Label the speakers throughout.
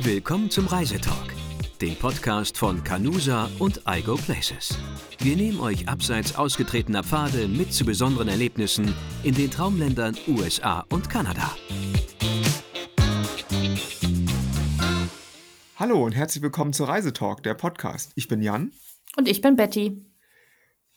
Speaker 1: Willkommen zum Reisetalk, dem Podcast von Canusa und iGo Places. Wir nehmen euch abseits ausgetretener Pfade mit zu besonderen Erlebnissen in den Traumländern USA und Kanada.
Speaker 2: Hallo und herzlich willkommen zu Reisetalk, der Podcast. Ich bin Jan.
Speaker 3: Und ich bin Betty.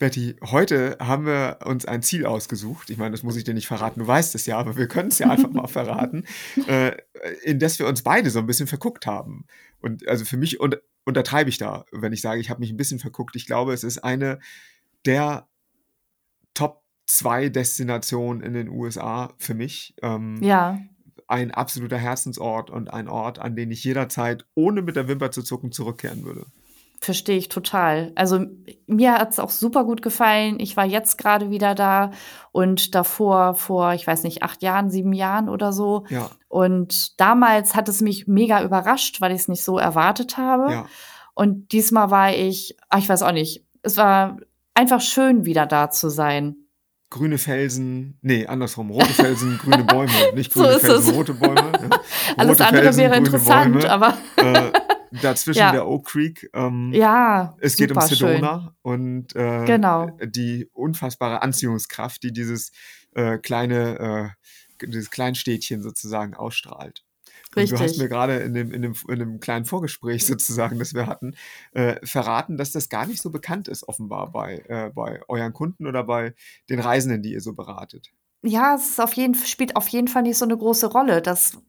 Speaker 2: Betty, heute haben wir uns ein Ziel ausgesucht. Ich meine, das muss ich dir nicht verraten, du weißt es ja, aber wir können es ja einfach mal verraten, äh, in das wir uns beide so ein bisschen verguckt haben. Und also für mich und, untertreibe ich da, wenn ich sage, ich habe mich ein bisschen verguckt. Ich glaube, es ist eine der Top 2 Destinationen in den USA für mich.
Speaker 3: Ähm, ja.
Speaker 2: Ein absoluter Herzensort und ein Ort, an den ich jederzeit, ohne mit der Wimper zu zucken, zurückkehren würde.
Speaker 3: Verstehe ich total. Also mir hat es auch super gut gefallen. Ich war jetzt gerade wieder da und davor vor, ich weiß nicht, acht Jahren, sieben Jahren oder so.
Speaker 2: Ja.
Speaker 3: Und damals hat es mich mega überrascht, weil ich es nicht so erwartet habe.
Speaker 2: Ja.
Speaker 3: Und diesmal war ich, ach, ich weiß auch nicht, es war einfach schön, wieder da zu sein.
Speaker 2: Grüne Felsen, nee, andersrum, rote Felsen, grüne Bäume, nicht grüne so Felsen, es. rote Bäume. Ja. Rote
Speaker 3: Alles andere Felsen, wäre interessant,
Speaker 2: Bäume.
Speaker 3: aber.
Speaker 2: Äh, dazwischen ja. der Oak Creek. Ähm,
Speaker 3: ja,
Speaker 2: es geht um Sedona
Speaker 3: schön.
Speaker 2: und äh,
Speaker 3: genau.
Speaker 2: die unfassbare Anziehungskraft, die dieses äh, kleine, äh, dieses Kleinstädtchen sozusagen ausstrahlt. Und du hast mir gerade in dem, in, dem, in dem kleinen Vorgespräch sozusagen, das wir hatten, äh, verraten, dass das gar nicht so bekannt ist, offenbar bei, äh, bei euren Kunden oder bei den Reisenden, die ihr so beratet.
Speaker 3: Ja, es auf jeden, spielt auf jeden Fall nicht so eine große Rolle, dass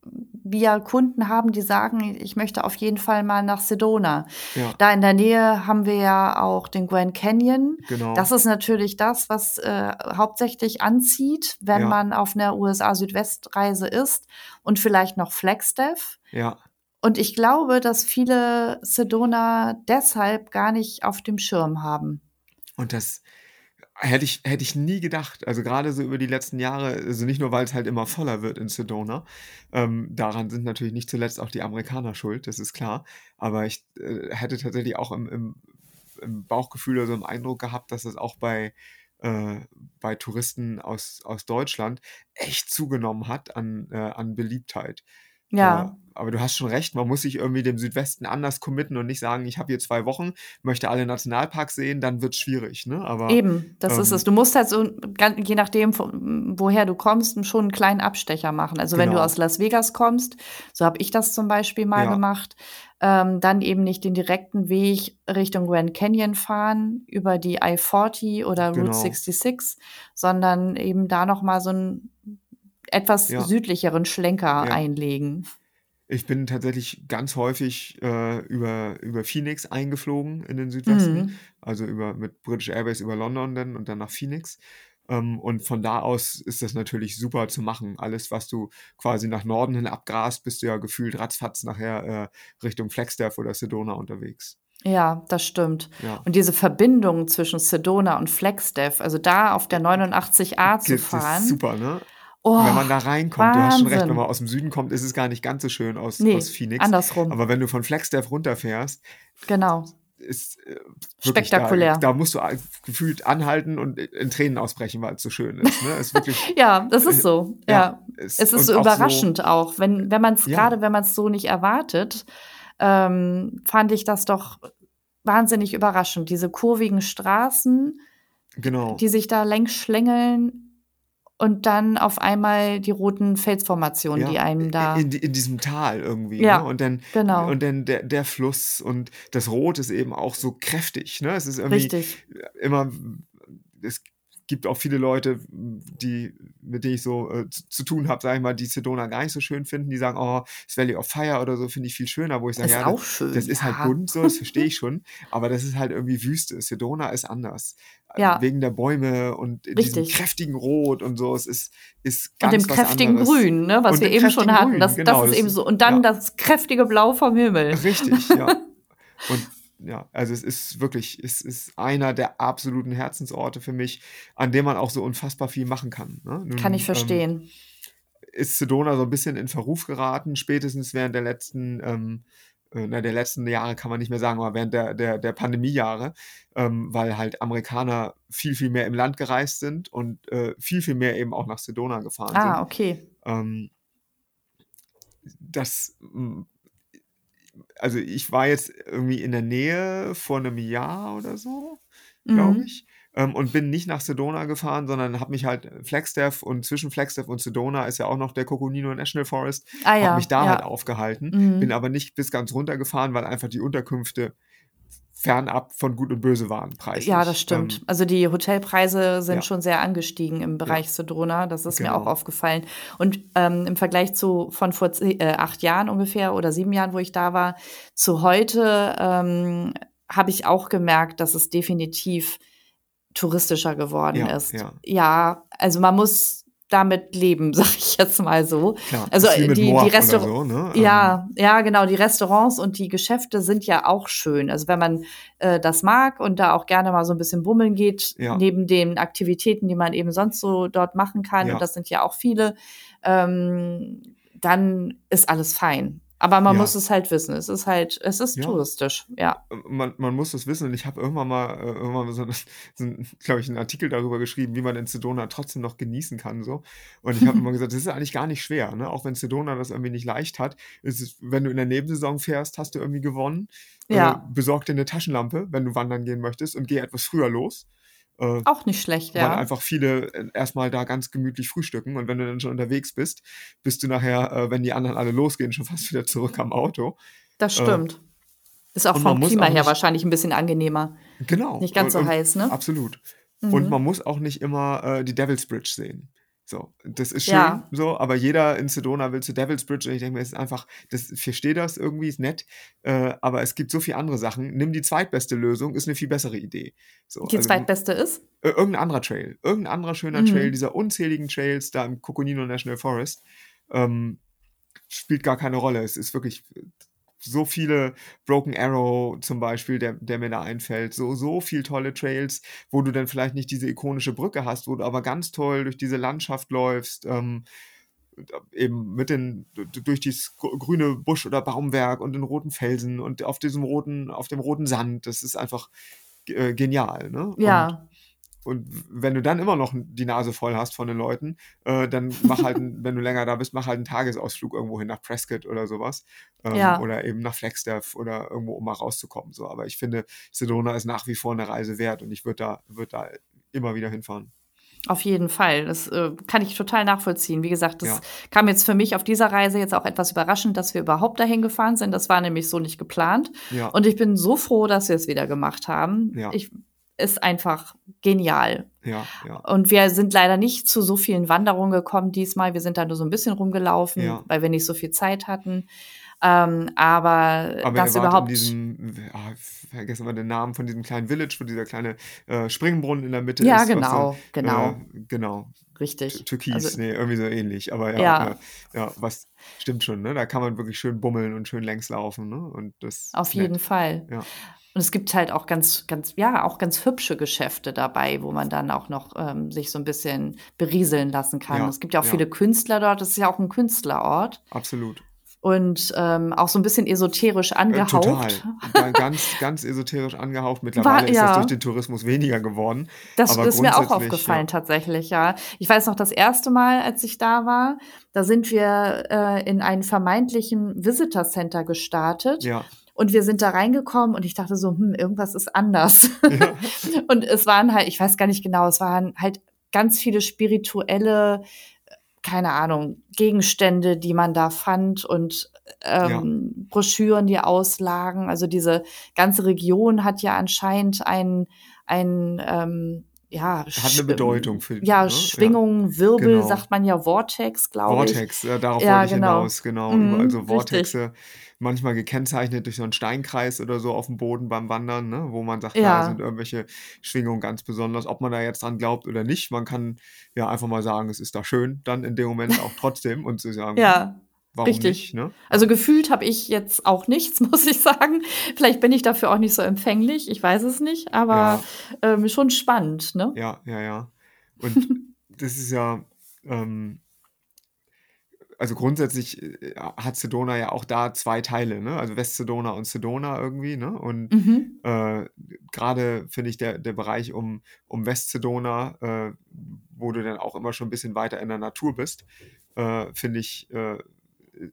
Speaker 3: wir Kunden haben, die sagen, ich möchte auf jeden Fall mal nach Sedona.
Speaker 2: Ja.
Speaker 3: Da in der Nähe haben wir ja auch den Grand Canyon.
Speaker 2: Genau.
Speaker 3: Das ist natürlich das, was äh, hauptsächlich anzieht, wenn
Speaker 2: Ja.
Speaker 3: man auf einer USA-Südwestreise ist und vielleicht noch Flagstaff.
Speaker 2: Ja,
Speaker 3: Und ich glaube, dass viele Sedona deshalb gar nicht auf dem Schirm haben.
Speaker 2: und das hätte ich, hätte ich nie gedacht. Also gerade so über die letzten Jahre, also nicht nur, weil es halt immer voller wird in Sedona. Ähm, daran sind natürlich nicht zuletzt auch die Amerikaner schuld, das ist klar. Aber ich äh, hätte tatsächlich auch im, im, im Bauchgefühl oder so im Eindruck gehabt, dass es auch bei, äh, bei Touristen aus, aus Deutschland echt zugenommen hat an, äh, an Beliebtheit.
Speaker 3: Ja.
Speaker 2: Äh, aber du hast schon recht, man muss sich irgendwie dem Südwesten anders committen und nicht sagen, ich habe hier zwei Wochen, möchte alle Nationalparks sehen, dann wird es schwierig. Ne? Aber,
Speaker 3: Eben, das ist
Speaker 2: ähm,
Speaker 3: es. Du musst halt so, je nachdem, woher du kommst, schon einen kleinen Abstecher machen. Also wenn du
Speaker 2: Genau.
Speaker 3: aus Las Vegas kommst, so habe ich das zum Beispiel mal
Speaker 2: Ja.
Speaker 3: gemacht, ähm, dann eben nicht den direkten Weg Richtung Grand Canyon fahren über die I-40 oder Route
Speaker 2: Genau.
Speaker 3: 66, sondern eben da noch mal so einen etwas
Speaker 2: Ja.
Speaker 3: südlicheren Schlenker
Speaker 2: Ja.
Speaker 3: einlegen.
Speaker 2: Ich bin tatsächlich ganz häufig äh, über, über Phoenix eingeflogen in den Südwesten.
Speaker 3: Mhm.
Speaker 2: Also über, mit British Airways über London dann und dann nach Phoenix. Ähm, und von da aus ist das natürlich super zu machen. Alles, was du quasi nach Norden hin abgrast, bist du ja gefühlt ratzfatz nachher äh, Richtung Flagstaff oder Sedona unterwegs.
Speaker 3: Ja, das stimmt.
Speaker 2: Ja.
Speaker 3: Und diese Verbindung zwischen Sedona und Flagstaff, also da auf der 89a zu
Speaker 2: Das ist
Speaker 3: fahren.
Speaker 2: super, ne?
Speaker 3: Oh,
Speaker 2: wenn man da reinkommt, du hast schon recht, wenn
Speaker 3: Wahnsinn.
Speaker 2: man aus dem Süden kommt, ist es gar nicht ganz so schön aus,
Speaker 3: Nee,
Speaker 2: aus Phoenix.
Speaker 3: andersrum.
Speaker 2: Aber wenn du von Flagstaff runterfährst,
Speaker 3: Genau.
Speaker 2: ist äh,
Speaker 3: Spektakulär.
Speaker 2: Da, da musst du gefühlt anhalten und in Tränen ausbrechen, weil es so schön ist. Ne? Ist wirklich,
Speaker 3: Ja, das ist so. Ja.
Speaker 2: es,
Speaker 3: Es ist so
Speaker 2: auch
Speaker 3: überraschend auch, wenn, wenn man es,
Speaker 2: Ja.
Speaker 3: gerade wenn man es so nicht erwartet, ähm, fand ich das doch wahnsinnig überraschend. Diese kurvigen Straßen,
Speaker 2: genau.
Speaker 3: die sich da längs schlängeln und dann auf einmal die roten Felsformationen,
Speaker 2: ja,
Speaker 3: die einem da.
Speaker 2: in, in diesem Tal irgendwie.
Speaker 3: Ja,
Speaker 2: ne? Und dann,
Speaker 3: genau.
Speaker 2: und dann der, der Fluss und das Rot ist eben auch so kräftig. Ne? Es ist irgendwie
Speaker 3: Richtig.
Speaker 2: immer, es gibt auch viele Leute, die, mit denen ich so äh, zu, zu tun habe, sage ich mal, die Sedona gar nicht so schön finden, die sagen, oh, das Valley of Fire oder so finde ich viel schöner, wo ich sage, ja,
Speaker 3: auch
Speaker 2: das,
Speaker 3: schön.
Speaker 2: das ist halt
Speaker 3: ja.
Speaker 2: bunt so, das verstehe ich schon, aber das ist halt irgendwie Wüste. Sedona ist anders.
Speaker 3: Ja.
Speaker 2: Wegen der Bäume und diesem kräftigen Rot und so. Es ist, ist
Speaker 3: Und
Speaker 2: ganz
Speaker 3: dem
Speaker 2: was
Speaker 3: kräftigen
Speaker 2: anderes.
Speaker 3: Grün, ne, was
Speaker 2: Und
Speaker 3: wir
Speaker 2: dem
Speaker 3: eben schon hatten.
Speaker 2: Grün,
Speaker 3: Das,
Speaker 2: genau,
Speaker 3: das ist eben so. Und dann
Speaker 2: ja.
Speaker 3: das kräftige Blau vom Himmel.
Speaker 2: Richtig, ja. Und ja, also es ist wirklich, es ist einer der absoluten Herzensorte für mich, an dem man auch so unfassbar viel machen kann. Ne? Nun,
Speaker 3: Kann ich
Speaker 2: ähm,
Speaker 3: verstehen.
Speaker 2: ist Sedona so ein bisschen in Verruf geraten, spätestens während der letzten, ähm, äh, na, der letzten Jahre kann man nicht mehr sagen, aber während der, der, der Pandemiejahre, ähm, weil halt Amerikaner viel, viel mehr im Land gereist sind und äh, viel, viel mehr eben auch nach Sedona gefahren
Speaker 3: Ah,
Speaker 2: sind.
Speaker 3: okay.
Speaker 2: Ähm, das also ich war jetzt irgendwie in der Nähe vor einem Jahr oder so, glaube
Speaker 3: Mhm.
Speaker 2: ich, ähm, und bin nicht nach Sedona gefahren, sondern habe mich halt Flagstaff und zwischen Flagstaff und Sedona ist ja auch noch der Coconino National Forest,
Speaker 3: Ah
Speaker 2: habe mich
Speaker 3: ja,
Speaker 2: da halt
Speaker 3: ja.
Speaker 2: aufgehalten, bin
Speaker 3: Mhm.
Speaker 2: aber nicht bis ganz runter gefahren, weil einfach die Unterkünfte fernab von Gut und Böse waren
Speaker 3: Ja, das
Speaker 2: preislich.
Speaker 3: stimmt.
Speaker 2: Ähm,
Speaker 3: Also die Hotelpreise sind
Speaker 2: ja,
Speaker 3: schon sehr angestiegen im
Speaker 2: ja,
Speaker 3: Bereich Sedona. Das ist mir auch
Speaker 2: genau.
Speaker 3: aufgefallen. Und ähm, im Vergleich zu von vor äh, acht Jahren ungefähr oder sieben Jahren, wo ich da war, zu heute ähm, habe ich auch gemerkt, dass es definitiv touristischer geworden
Speaker 2: Ja,
Speaker 3: ist.
Speaker 2: ja,
Speaker 3: Ja, also man muss damit leben, sag ich jetzt mal so.
Speaker 2: klar.
Speaker 3: Also die, die Restaurants,
Speaker 2: so, ne? Ähm,
Speaker 3: ja, ja, genau, die Restaurants und die Geschäfte sind ja auch schön. Also wenn man äh, das mag und da auch gerne mal so ein bisschen bummeln geht,
Speaker 2: ja,
Speaker 3: neben den Aktivitäten, die man eben sonst so dort machen kann, und
Speaker 2: ja,
Speaker 3: das sind ja auch viele, ähm, dann ist alles fein. Aber man muss
Speaker 2: ja,
Speaker 3: es halt wissen. Es ist halt, es ist
Speaker 2: ja.
Speaker 3: touristisch, ja.
Speaker 2: man, man muss das wissen und ich habe irgendwann mal, äh, irgendwann mal so, so glaube ich, einen Artikel darüber geschrieben, wie man in Sedona trotzdem noch genießen kann. So. Und ich habe immer gesagt, das ist eigentlich gar nicht schwer. Ne? Auch wenn Sedona das irgendwie nicht leicht hat, ist es, wenn du in der Nebensaison fährst, hast du irgendwie gewonnen. Äh,
Speaker 3: Ja,
Speaker 2: besorg dir eine Taschenlampe, wenn du wandern gehen möchtest und geh etwas früher los. Äh,
Speaker 3: auch nicht schlecht,
Speaker 2: weil
Speaker 3: ja.
Speaker 2: einfach viele äh, erstmal da ganz gemütlich frühstücken und wenn du dann schon unterwegs bist, bist du nachher, äh, wenn die anderen alle losgehen, schon fast wieder zurück am Auto.
Speaker 3: Das
Speaker 2: Äh,
Speaker 3: stimmt. Ist auch
Speaker 2: und
Speaker 3: vom Klima
Speaker 2: auch
Speaker 3: her wahrscheinlich ein bisschen angenehmer.
Speaker 2: genau,
Speaker 3: Nicht ganz
Speaker 2: und,
Speaker 3: so
Speaker 2: und
Speaker 3: heiß, ne?
Speaker 2: absolut. Und
Speaker 3: Mhm.
Speaker 2: man muss auch nicht immer äh, die Devil's Bridge sehen. So, das ist schön,
Speaker 3: Ja,
Speaker 2: so, aber jeder in Sedona will zu Devil's Bridge und ich denke mir, es ist einfach, das, ich verstehe das irgendwie, ist nett, äh, aber es gibt so viele andere Sachen. Nimm die zweitbeste Lösung, ist eine viel bessere Idee. So,
Speaker 3: die
Speaker 2: also
Speaker 3: zweitbeste ist?
Speaker 2: äh, irgendein anderer Trail, irgendein anderer schöner Trail,
Speaker 3: Mhm.
Speaker 2: dieser unzähligen Trails da im Coconino National Forest, ähm, spielt gar keine Rolle. Es ist wirklich so viele Broken Arrow zum Beispiel, der, der mir da einfällt, so, so viel tolle Trails, wo du dann vielleicht nicht diese ikonische Brücke hast, wo du aber ganz toll durch diese Landschaft läufst, ähm, eben mit den durch dieses gr- grüne Busch oder Baumwerk und den roten Felsen und auf diesem roten, auf dem roten Sand. Das ist einfach äh, genial, ne?
Speaker 3: Ja.
Speaker 2: und wenn du dann immer noch die Nase voll hast von den Leuten, äh, dann mach halt, ein, wenn du länger da bist, mach halt einen Tagesausflug irgendwo hin nach Prescott oder sowas. Ähm,
Speaker 3: Ja.
Speaker 2: oder eben nach Flagstaff oder irgendwo, um mal rauszukommen. So. Aber ich finde, Sedona ist nach wie vor eine Reise wert und ich würde da, würd da immer wieder hinfahren.
Speaker 3: Auf jeden Fall. Das äh, kann ich total nachvollziehen. Wie gesagt, das
Speaker 2: Ja,
Speaker 3: kam jetzt für mich auf dieser Reise jetzt auch etwas überraschend, dass wir überhaupt dahin gefahren sind. Das war nämlich so nicht geplant.
Speaker 2: ja,
Speaker 3: Und ich bin so froh, dass wir es wieder gemacht haben.
Speaker 2: ja,
Speaker 3: Ich, ist einfach genial.
Speaker 2: ja, ja,
Speaker 3: Und wir sind leider nicht zu so vielen Wanderungen gekommen diesmal. Wir sind da nur so ein bisschen rumgelaufen,
Speaker 2: ja.
Speaker 3: weil wir nicht so viel Zeit hatten. Ähm, aber
Speaker 2: Aber
Speaker 3: das überhaupt,
Speaker 2: diesem, ah, vergessen wir den Namen von diesem kleinen Village, wo dieser kleine äh, Springbrunnen in der Mitte
Speaker 3: ja,
Speaker 2: ist, so,
Speaker 3: genau, genau,
Speaker 2: äh, genau, Tü-
Speaker 3: richtig.
Speaker 2: Türkis,
Speaker 3: Also,
Speaker 2: nee, irgendwie so ähnlich. Aber ja,
Speaker 3: ja,
Speaker 2: äh, ja, was stimmt schon, ne? Da kann man wirklich schön bummeln und schön längs laufen, ne? Und das
Speaker 3: auf jeden
Speaker 2: nett.
Speaker 3: Fall.
Speaker 2: Ja,
Speaker 3: Und es gibt halt auch ganz, ganz, ja, auch ganz hübsche Geschäfte dabei, wo man dann auch noch ähm, sich so ein bisschen berieseln lassen kann.
Speaker 2: ja,
Speaker 3: Es gibt ja auch
Speaker 2: ja,
Speaker 3: viele Künstler dort. Es ist ja auch ein Künstlerort
Speaker 2: absolut.
Speaker 3: und ähm, auch so ein bisschen esoterisch
Speaker 2: Äh, total.
Speaker 3: angehaucht.
Speaker 2: Ga- Ganz, ganz esoterisch angehaucht.
Speaker 3: War,
Speaker 2: Mittlerweile ist das durch
Speaker 3: ja.
Speaker 2: den Tourismus weniger geworden.
Speaker 3: Das
Speaker 2: Aber
Speaker 3: ist mir auch aufgefallen,
Speaker 2: ja,
Speaker 3: tatsächlich, ja. Ich weiß noch, das erste Mal, als ich da war, da sind wir äh, in einen vermeintlichen Visitor Center gestartet
Speaker 2: ja,
Speaker 3: und wir sind da reingekommen und ich dachte so, hm, irgendwas ist anders.
Speaker 2: ja,
Speaker 3: und es waren halt, ich weiß gar nicht genau, es waren halt ganz viele spirituelle, keine Ahnung, Gegenstände, die man da fand und
Speaker 2: ja,
Speaker 3: ähm, Broschüren, die auslagen. Also diese ganze Region hat ja anscheinend ein, ein ähm, ja,
Speaker 2: hat eine Bedeutung für,
Speaker 3: ja,
Speaker 2: ne? Ja,
Speaker 3: Schwingungen, Wirbel,
Speaker 2: genau.
Speaker 3: sagt man ja Vortex, glaube ich.
Speaker 2: Vortex, äh, darauf
Speaker 3: Ja,
Speaker 2: wollte ich
Speaker 3: genau.
Speaker 2: hinaus, genau.
Speaker 3: Mhm,
Speaker 2: so
Speaker 3: richtig.
Speaker 2: Manchmal gekennzeichnet durch so einen Steinkreis oder so auf dem Boden beim Wandern, ne? wo man sagt, da sind
Speaker 3: Ja,
Speaker 2: irgendwelche Schwingungen ganz besonders. Ob man da jetzt dran glaubt oder nicht, man kann ja einfach mal sagen, es ist da schön, dann in dem Moment auch trotzdem und zu sagen,
Speaker 3: ja,
Speaker 2: warum
Speaker 3: richtig.
Speaker 2: nicht, ne?
Speaker 3: Also
Speaker 2: Ja,
Speaker 3: gefühlt habe ich jetzt auch nichts, muss ich sagen. Vielleicht bin ich dafür auch nicht so empfänglich, ich weiß es nicht, aber
Speaker 2: ja,
Speaker 3: ähm, schon spannend, ne?
Speaker 2: ja, ja, ja. Und das ist ja, ähm, also grundsätzlich äh, hat Sedona ja auch da zwei Teile, ne? Also West-Sedona und Sedona irgendwie, ne? Und
Speaker 3: Mhm.
Speaker 2: äh, gerade finde ich der, der Bereich um, um West-Sedona, äh, wo du dann auch immer schon ein bisschen weiter in der Natur bist, äh, finde ich, äh,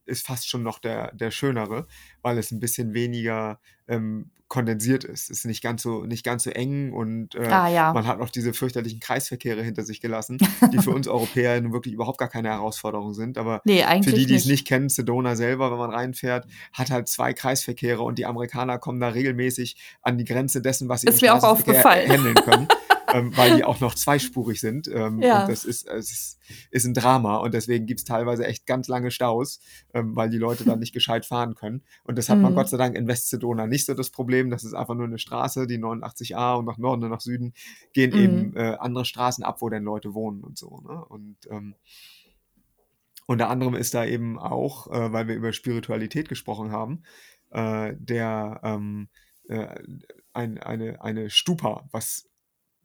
Speaker 2: ist fast schon noch der, der schönere, weil es ein bisschen weniger ähm, kondensiert ist. Ist nicht ganz so, nicht ganz so eng und äh,
Speaker 3: Ah ja.
Speaker 2: man hat noch diese fürchterlichen Kreisverkehre hinter sich gelassen, die für uns Europäer nun wirklich überhaupt gar keine Herausforderung sind. Aber
Speaker 3: Nee,
Speaker 2: für die, die es
Speaker 3: nicht.
Speaker 2: kennen, Sedona selber, wenn man reinfährt, hat halt zwei Kreisverkehre und die Amerikaner kommen da regelmäßig an die Grenze dessen, was sie
Speaker 3: Ist
Speaker 2: im
Speaker 3: mir auch aufgefallen.
Speaker 2: handeln können. ähm, weil die auch noch zweispurig sind. Ähm,
Speaker 3: Ja.
Speaker 2: Und das ist, es ist, ist ein Drama und deswegen gibt es teilweise echt ganz lange Staus, ähm, weil die Leute dann nicht gescheit fahren können. Und das hat man
Speaker 3: Mhm.
Speaker 2: Gott sei Dank in West-Sedona nicht so das Problem. Das ist einfach nur eine Straße, die 89a und nach Norden und nach Süden gehen
Speaker 3: Mhm.
Speaker 2: eben äh, andere Straßen ab, wo dann Leute wohnen und so. Ne? Und ähm, unter anderem ist da eben auch, äh, weil wir über Spiritualität gesprochen haben, äh, der ähm, äh, ein, eine, eine Stupa, was,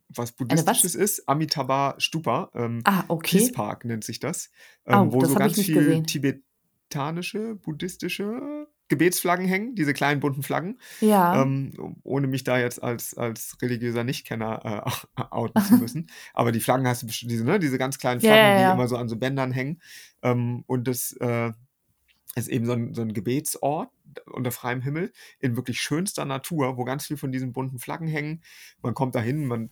Speaker 2: was buddhistisches ist, Amitabha Stupa. Ähm,
Speaker 3: Ah, okay.
Speaker 2: Peace Park nennt sich das, ähm,
Speaker 3: Oh,
Speaker 2: wo
Speaker 3: das
Speaker 2: so ganz
Speaker 3: nicht
Speaker 2: viel
Speaker 3: gesehen.
Speaker 2: tibetanische, buddhistische Gebetsflaggen hängen, diese kleinen bunten Flaggen.
Speaker 3: Ja.
Speaker 2: Ähm, ohne mich da jetzt als, als religiöser Nichtkenner äh, outen zu müssen. Aber die Flaggen hast du bestimmt, diese, ne, diese ganz kleinen
Speaker 3: Ja,
Speaker 2: Flaggen,
Speaker 3: ja,
Speaker 2: die
Speaker 3: ja.
Speaker 2: immer so an so Bändern hängen. Ähm, und das äh, ist eben so ein, so ein Gebetsort unter freiem Himmel in wirklich schönster Natur, wo ganz viel von diesen bunten Flaggen hängen. Man kommt dahin, man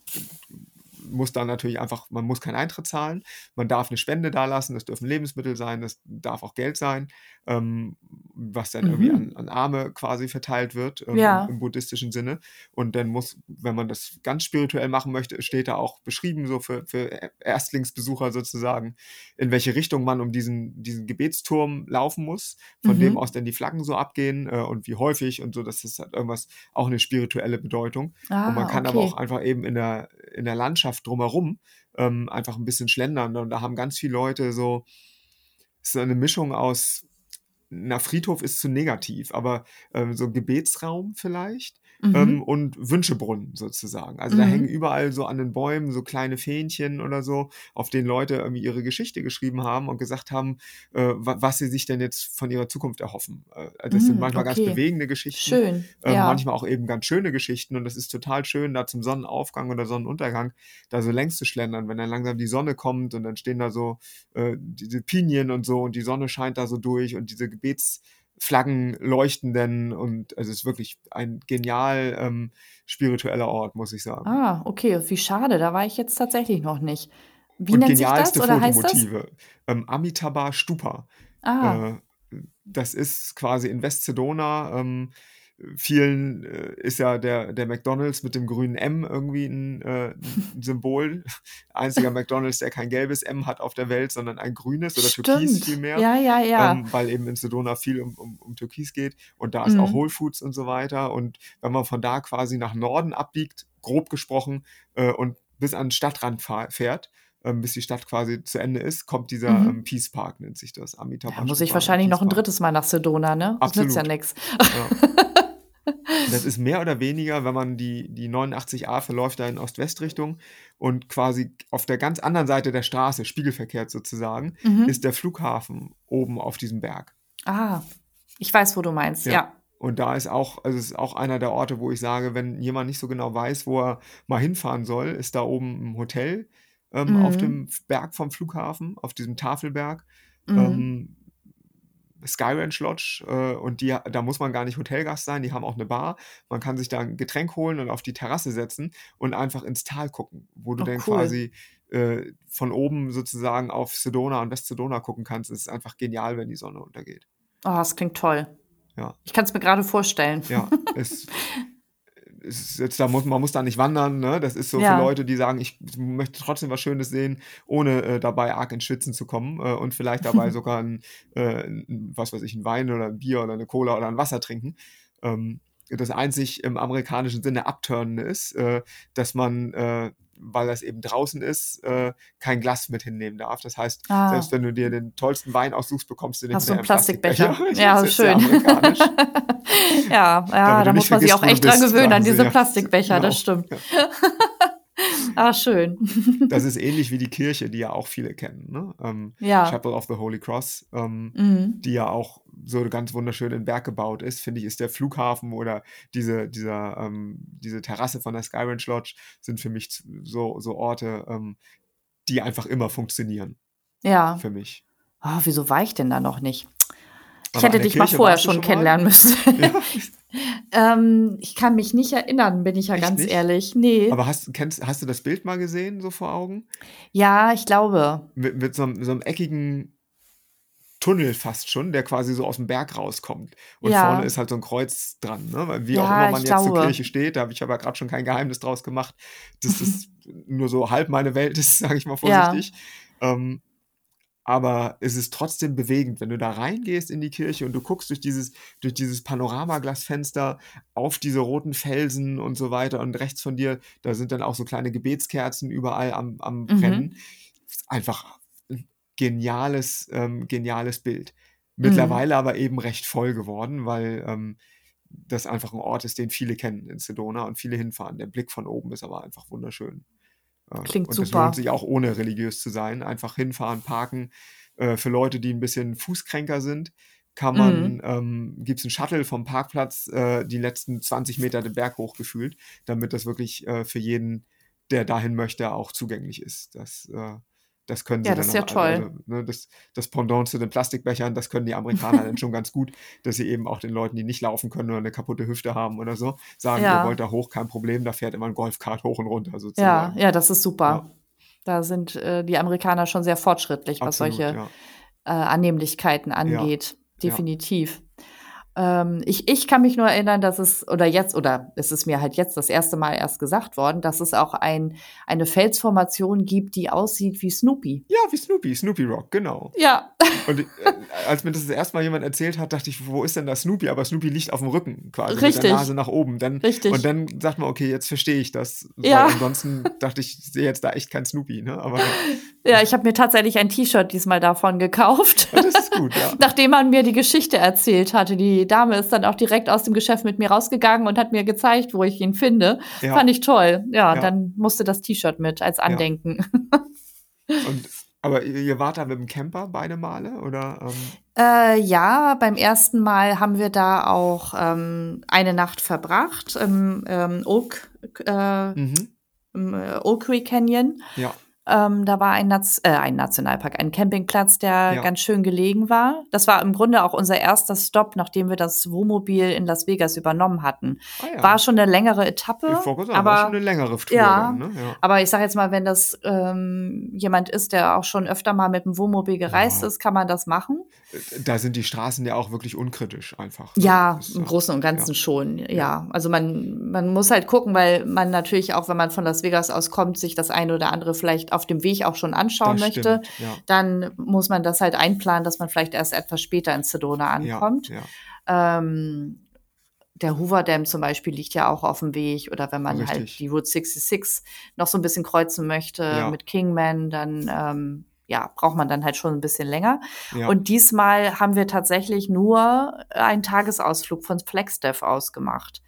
Speaker 2: muss da natürlich einfach, man muss keinen Eintritt zahlen, man darf eine Spende dalassen, das dürfen Lebensmittel sein, das darf auch Geld sein, ähm, was dann irgendwie
Speaker 3: Mhm.
Speaker 2: an, an Arme quasi verteilt wird ähm,
Speaker 3: Ja.
Speaker 2: im, im buddhistischen Sinne. Und dann muss, wenn man das ganz spirituell machen möchte, steht da auch beschrieben, so für, für Erstlingsbesucher sozusagen, in welche Richtung man um diesen, diesen Gebetsturm laufen muss, von dem
Speaker 3: Mhm.
Speaker 2: aus dann die Flaggen so abgehen äh, und wie häufig und so, das ist halt irgendwas, auch eine spirituelle Bedeutung. Und man
Speaker 3: Ah,
Speaker 2: kann aber
Speaker 3: okay.
Speaker 2: auch einfach eben in der, in der Landschaft drumherum ähm, einfach ein bisschen schlendern. Und da haben ganz viele Leute so, so eine Mischung aus, na, Friedhof ist zu negativ, aber ähm, so Gebetsraum vielleicht ähm,
Speaker 3: Mhm.
Speaker 2: und Wünschebrunnen sozusagen. Also da hängen
Speaker 3: Mhm.
Speaker 2: überall so an den Bäumen so kleine Fähnchen oder so, auf denen Leute irgendwie ihre Geschichte geschrieben haben und gesagt haben, äh, wa- was sie sich denn jetzt von ihrer Zukunft erhoffen. Äh, das sind
Speaker 3: Mhm,
Speaker 2: manchmal ganz
Speaker 3: okay.
Speaker 2: bewegende Geschichten.
Speaker 3: Schön.
Speaker 2: Ähm,
Speaker 3: Ja.
Speaker 2: manchmal auch eben ganz schöne Geschichten und das ist total schön, da zum Sonnenaufgang oder Sonnenuntergang da so längs zu schlendern, wenn dann langsam die Sonne kommt und dann stehen da so äh, diese Pinien und so und die Sonne scheint da so durch und diese Gebetsflaggen leuchten dann und also es ist wirklich ein genial ähm, spiritueller Ort, muss ich sagen.
Speaker 3: Ah, okay. Wie schade, da war ich jetzt tatsächlich noch nicht. Wie
Speaker 2: Und
Speaker 3: nennt sich das oder heißt das?
Speaker 2: Ähm, Amitabha Stupa.
Speaker 3: Ah,
Speaker 2: Äh, das ist quasi in West-Sedona. Ähm, vielen äh, ist ja der, der McDonalds mit dem grünen M irgendwie ein, äh, ein Symbol. Einziger McDonalds, der kein gelbes M hat auf der Welt, sondern ein grünes oder Türkis
Speaker 3: stimmt.
Speaker 2: vielmehr.
Speaker 3: Ja, ja, ja.
Speaker 2: Ähm, weil eben in Sedona viel um, um, um Türkis geht und da ist auch
Speaker 3: Mhm.
Speaker 2: Whole Foods und so weiter. Und wenn man von da quasi nach Norden abbiegt, grob gesprochen, äh, und bis an den Stadtrand fährt, ähm, bis die Stadt quasi zu Ende ist, kommt dieser
Speaker 3: Mhm.
Speaker 2: ähm, Peace Park, nennt sich das. Amitabha
Speaker 3: Da muss ich wahrscheinlich noch ein drittes Mal nach Sedona, ne? Das nützt ja
Speaker 2: Absolut.
Speaker 3: nichts.
Speaker 2: Ja. Das ist mehr oder weniger, wenn man die, die 89a verläuft da in Ost-West-Richtung und quasi auf der ganz anderen Seite der Straße, spiegelverkehrt sozusagen,
Speaker 3: Mhm.
Speaker 2: ist der Flughafen oben auf diesem Berg.
Speaker 3: Ah, ich weiß, wo du meinst.
Speaker 2: Ja.
Speaker 3: Ja.
Speaker 2: Und da ist auch, also ist auch einer der Orte, wo ich sage, wenn jemand nicht so genau weiß, wo er mal hinfahren soll, ist da oben ein Hotel ähm, auf
Speaker 3: Mhm.
Speaker 2: dem Berg vom Flughafen, auf diesem Tafelberg.
Speaker 3: Mhm.
Speaker 2: Ähm, Sky Ranch Lodge äh, und die, da muss man gar nicht Hotelgast sein, die haben auch eine Bar. Man kann sich da ein Getränk holen und auf die Terrasse setzen und einfach ins Tal gucken, wo du
Speaker 3: Oh,
Speaker 2: dann
Speaker 3: cool.
Speaker 2: quasi äh, von oben sozusagen auf Sedona und West-Sedona gucken kannst. Es ist einfach genial, wenn die Sonne untergeht.
Speaker 3: Oh, das klingt toll.
Speaker 2: Ja.
Speaker 3: Ich kann es mir gerade vorstellen.
Speaker 2: Ja, ist jetzt, da muss, man muss da nicht wandern, ne? Das ist so für
Speaker 3: Ja.
Speaker 2: Leute, die sagen, ich möchte trotzdem was Schönes sehen, ohne äh, dabei arg ins Schwitzen zu kommen äh, und vielleicht dabei sogar ein, äh, ein, was weiß ich, ein Wein oder ein Bier oder eine Cola oder ein Wasser trinken. Ähm, das einzig im amerikanischen Sinne abturnende ist, äh, dass man, äh, weil das eben draußen ist, äh, kein Glas mit hinnehmen darf. Das heißt,
Speaker 3: Ah.
Speaker 2: selbst wenn du dir den tollsten Wein aussuchst, bekommst du den
Speaker 3: Hast du einen
Speaker 2: im
Speaker 3: Plastikbecher?
Speaker 2: Ja,
Speaker 3: Ja,
Speaker 2: das
Speaker 3: schön. ja, ja, da muss man sich auch echt dran gewöhnen, an diese
Speaker 2: ja.
Speaker 3: Plastikbecher, das
Speaker 2: Genau.
Speaker 3: stimmt. ah, schön.
Speaker 2: Das ist ähnlich wie die Kirche, die ja auch viele kennen. Ne? Ähm,
Speaker 3: Ja.
Speaker 2: Chapel of the Holy Cross, ähm,
Speaker 3: Mhm.
Speaker 2: die ja auch so ganz wunderschön in Berg gebaut ist, finde ich, ist der Flughafen oder diese, dieser, ähm, diese Terrasse von der Sky Ranch Lodge sind für mich so, so Orte, ähm, die einfach immer funktionieren
Speaker 3: Ja.
Speaker 2: für mich.
Speaker 3: Oh, wieso war ich denn da noch nicht? Ich hätte dich mal vorher schon, schon kennenlernen müssen. Ja. ähm, ich kann mich nicht erinnern, bin ich ja Echt ganz nicht? ehrlich. Nee.
Speaker 2: Aber hast, kennst, hast du das Bild mal gesehen, so vor Augen?
Speaker 3: Ja, ich glaube.
Speaker 2: Mit, mit so, so einem eckigen Tunnel fast schon, der quasi so aus dem Berg rauskommt. Und ja. vorne ist halt so ein Kreuz dran. Ne? Weil wie ja, auch immer man jetzt glaube. zur Kirche steht, da habe ich aber gerade schon kein Geheimnis draus gemacht, dass das nur so halb meine Welt ist, sage ich mal vorsichtig. Ja. Ähm, aber es ist trotzdem bewegend, wenn du da reingehst in die Kirche und du guckst durch dieses, durch dieses Panoramaglasfenster auf diese roten Felsen und so weiter und rechts von dir, da sind dann auch so kleine Gebetskerzen überall am, am mhm. Brennen. Einfach ein geniales, ähm, geniales Bild. Mhm. Mittlerweile mhm. aber eben recht voll geworden, weil ähm, das einfach ein Ort ist, den viele kennen in Sedona und viele hinfahren. Der Blick von oben ist aber einfach wunderschön.
Speaker 3: Klingt
Speaker 2: und
Speaker 3: super.
Speaker 2: Es lohnt sich auch ohne religiös zu sein. Einfach hinfahren, parken. Äh, für Leute, die ein bisschen Fußkränker sind, kann man, mhm. ähm, gibt es einen Shuttle vom Parkplatz äh, die letzten 20 Meter den Berg hochgefühlt, damit das wirklich äh, für jeden, der dahin möchte, auch zugänglich ist. Das äh, das können sie
Speaker 3: ja, das ist ja toll. Also,
Speaker 2: ne, das, das Pendant zu den Plastikbechern, das können die Amerikaner dann schon ganz gut, dass sie eben auch den Leuten, die nicht laufen können oder eine kaputte Hüfte haben oder so, sagen, ja. ihr wollt da hoch, kein Problem, da fährt immer ein Golfkart hoch und runter
Speaker 3: sozusagen. Ja, ja, das ist super. Ja. Da sind äh, die Amerikaner schon sehr fortschrittlich, was Absolut, solche ja. äh, Annehmlichkeiten angeht. Definitiv. Ähm, ich, ich kann mich nur erinnern, dass es, oder jetzt, oder es ist mir halt jetzt das erste Mal erst gesagt worden, dass es auch ein, eine Felsformation gibt, die aussieht wie Snoopy.
Speaker 2: Ja, wie Snoopy, Snoopy Rock, genau.
Speaker 3: Ja.
Speaker 2: Und äh, als mir das das erste Mal jemand erzählt hat, dachte ich, wo ist denn da Snoopy? Aber Snoopy liegt auf dem Rücken quasi,
Speaker 3: Richtig. mit der
Speaker 2: Nase nach oben. Dann,
Speaker 3: Richtig.
Speaker 2: Und dann sagt man, okay, jetzt verstehe ich das.
Speaker 3: Ja.
Speaker 2: ansonsten dachte ich, ich sehe jetzt da echt kein Snoopy, ne? Aber
Speaker 3: ja, ich habe mir tatsächlich ein T-Shirt diesmal davon gekauft.
Speaker 2: das ist gut, ja.
Speaker 3: Nachdem man mir die Geschichte erzählt hatte. Die Dame ist dann auch direkt aus dem Geschäft mit mir rausgegangen und hat mir gezeigt, wo ich ihn finde. Ja. Fand ich toll. Ja, ja. dann musste das T-Shirt mit als Andenken.
Speaker 2: Ja. Und, aber ihr wart da mit dem Camper beide Male, oder? Ähm?
Speaker 3: Äh, ja, beim ersten Mal haben wir da auch ähm, eine Nacht verbracht im ähm, Oak, äh, mhm. im äh, Oak Creek Canyon.
Speaker 2: Ja.
Speaker 3: Ähm, da war ein, Naz äh, ein Nationalpark, ein Campingplatz, der ja. ganz schön gelegen war. Das war im Grunde auch unser erster Stop, nachdem wir das Wohnmobil in Las Vegas übernommen hatten. Ah, ja. War schon eine längere Etappe. Ich sagen, aber
Speaker 2: war schon eine längere
Speaker 3: Tour ja, dann, ne? ja. Aber ich sage jetzt mal, wenn das ähm, jemand ist, der auch schon öfter mal mit dem Wohnmobil gereist ist, kann man das machen.
Speaker 2: Äh, da sind die Straßen ja auch wirklich unkritisch einfach. Ne?
Speaker 3: Ja, im Großen und Ganzen schon. Ja, also man, man muss halt gucken, weil man natürlich auch, wenn man von Las Vegas aus kommt, sich das eine oder andere vielleicht auf dem Weg auch schon anschauen das möchte, stimmt, ja. dann muss man das halt einplanen, dass man vielleicht erst etwas später in Sedona ankommt. Ja, ja. Ähm, der Hoover Dam zum Beispiel liegt ja auch auf dem Weg oder wenn man halt Richtig. halt die Route 66 noch so ein bisschen kreuzen möchte mit Kingman, dann ähm, ja, braucht man dann halt schon ein bisschen länger. Ja. Und diesmal haben wir tatsächlich nur einen Tagesausflug von Flagstaff aus gemacht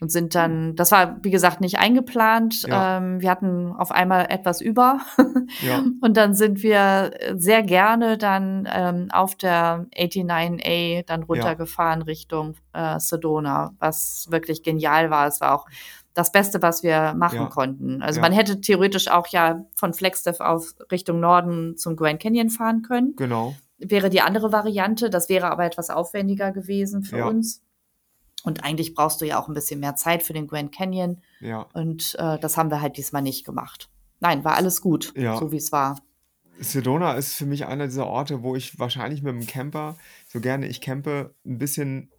Speaker 3: und sind dann, das war wie gesagt nicht eingeplant. Ja. Ähm, wir hatten auf einmal etwas über ja. und dann sind wir sehr gerne dann ähm, auf der 89A dann runtergefahren ja. Richtung äh, Sedona, was wirklich genial war. Es war auch das Beste, was wir machen konnten. Also man hätte theoretisch auch ja von Flagstaff auf Richtung Norden zum Grand Canyon fahren können.
Speaker 2: Genau.
Speaker 3: Wäre die andere Variante. Das wäre aber etwas aufwendiger gewesen für uns. Und eigentlich brauchst du ja auch ein bisschen mehr Zeit für den Grand Canyon.
Speaker 2: Ja.
Speaker 3: Und äh, das haben wir halt diesmal nicht gemacht. Nein, war alles gut, ja. so wie es war.
Speaker 2: Sedona ist für mich einer dieser Orte, wo ich wahrscheinlich mit dem Camper, so gerne ich campe, ein bisschen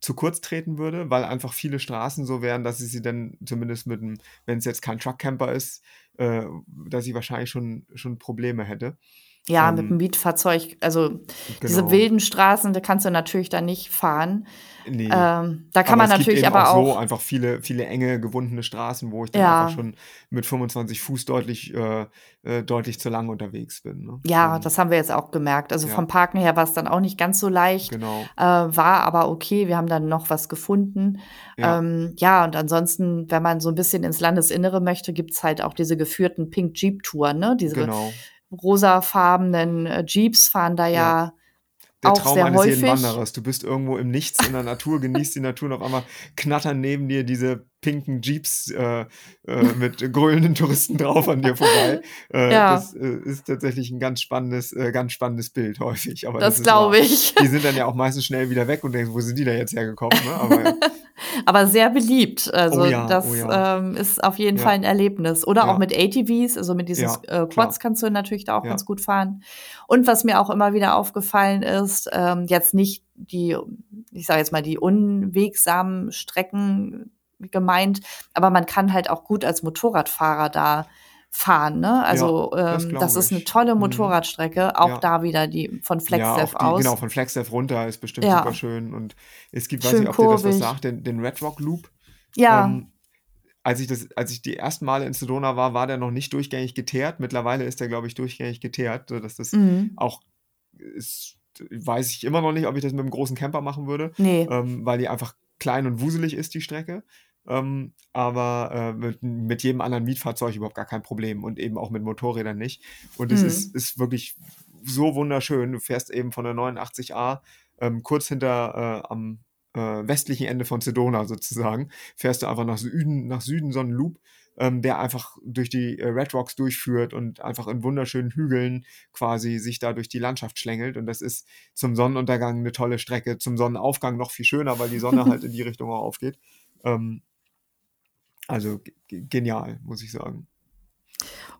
Speaker 2: zu kurz treten würde, weil einfach viele Straßen so wären, dass ich sie dann zumindest mit dem, wenn es jetzt kein Truckcamper ist, äh, dass ich wahrscheinlich schon, schon Probleme hätte.
Speaker 3: Ja, ähm, mit dem Mietfahrzeug, also genau. diese wilden Straßen, da kannst du natürlich dann nicht fahren. Nee. Ähm, da kann aber man natürlich aber auch,
Speaker 2: auch so einfach viele, viele enge, gewundene Straßen, wo ich dann ja. einfach schon mit 25 Fuß deutlich, äh, äh, deutlich zu lang unterwegs bin. Ne?
Speaker 3: Ja, und, das haben wir jetzt auch gemerkt. Also ja. vom Parken her war es dann auch nicht ganz so leicht.
Speaker 2: Genau.
Speaker 3: Äh, war aber okay, wir haben dann noch was gefunden. Ja, ähm, ja und ansonsten, wenn man so ein bisschen ins Landesinnere möchte, gibt es halt auch diese geführten Pink Jeep-Touren, ne? Diese genau. Rosafarbenen äh, Jeeps fahren da ja
Speaker 2: der
Speaker 3: Auch
Speaker 2: Traum
Speaker 3: sehr
Speaker 2: eines jeden
Speaker 3: häufig.
Speaker 2: Wanderers. Du bist irgendwo im Nichts in der Natur, genießt die Natur und auf einmal knattern neben dir diese pinken Jeeps äh, äh, mit grölenden Touristen drauf an dir vorbei. Äh,
Speaker 3: Ja.
Speaker 2: Das äh, ist tatsächlich ein ganz spannendes, äh, ganz spannendes Bild häufig. Aber
Speaker 3: Das
Speaker 2: das,
Speaker 3: glaube ich.
Speaker 2: Die sind dann ja auch meistens schnell wieder weg und denken, wo sind die da jetzt hergekommen? Ne? Aber ja.
Speaker 3: Aber sehr beliebt. Also
Speaker 2: Oh ja,
Speaker 3: das
Speaker 2: oh ja.
Speaker 3: ähm, ist auf jeden
Speaker 2: Ja.
Speaker 3: Fall ein Erlebnis. Oder auch mit ATVs, also mit diesen äh, Quads kannst du natürlich da auch ganz gut fahren. Und was mir auch immer wieder aufgefallen ist, ähm, jetzt nicht die, ich sage jetzt mal, die unwegsamen Strecken gemeint, aber man kann halt auch gut als Motorradfahrer da fahren. Ne? Also
Speaker 2: das
Speaker 3: ähm, das ist eine
Speaker 2: ich.
Speaker 3: tolle
Speaker 2: Mhm.
Speaker 3: Motorradstrecke, auch
Speaker 2: Ja.
Speaker 3: da wieder die von
Speaker 2: Ja,
Speaker 3: Flagstaff
Speaker 2: auch die,
Speaker 3: aus.
Speaker 2: genau, von Flagstaff runter ist bestimmt
Speaker 3: Ja.
Speaker 2: super schön. Und es gibt, weiß
Speaker 3: Schön
Speaker 2: nicht, ob dir das was
Speaker 3: kurvig.
Speaker 2: sagt, den, den Red Rock Loop.
Speaker 3: Ja,
Speaker 2: Ähm, als ich das, als ich die ersten Male in Sedona war, war der noch nicht durchgängig geteert. Mittlerweile ist der, glaube ich, durchgängig geteert, sodass das
Speaker 3: mhm.
Speaker 2: auch ist, weiß ich immer noch nicht, ob ich das mit einem großen Camper machen würde,
Speaker 3: nee.
Speaker 2: ähm, weil die einfach klein und wuselig ist, die Strecke. Ähm, aber äh, mit, mit jedem anderen Mietfahrzeug überhaupt gar kein Problem und eben auch mit Motorrädern nicht. Und es
Speaker 3: Mhm.
Speaker 2: ist, ist wirklich so wunderschön. Du fährst eben von der 89a ähm, kurz hinter äh, am äh, westlichen Ende von Sedona sozusagen, fährst du einfach nach Süden, nach Süden so einen Loop, ähm, der einfach durch die äh, Red Rocks durchführt und einfach in wunderschönen Hügeln quasi sich da durch die Landschaft schlängelt. Und das ist zum Sonnenuntergang eine tolle Strecke, zum Sonnenaufgang noch viel schöner, weil die Sonne halt in die Richtung auch aufgeht. Ähm, also ge- genial, muss ich sagen.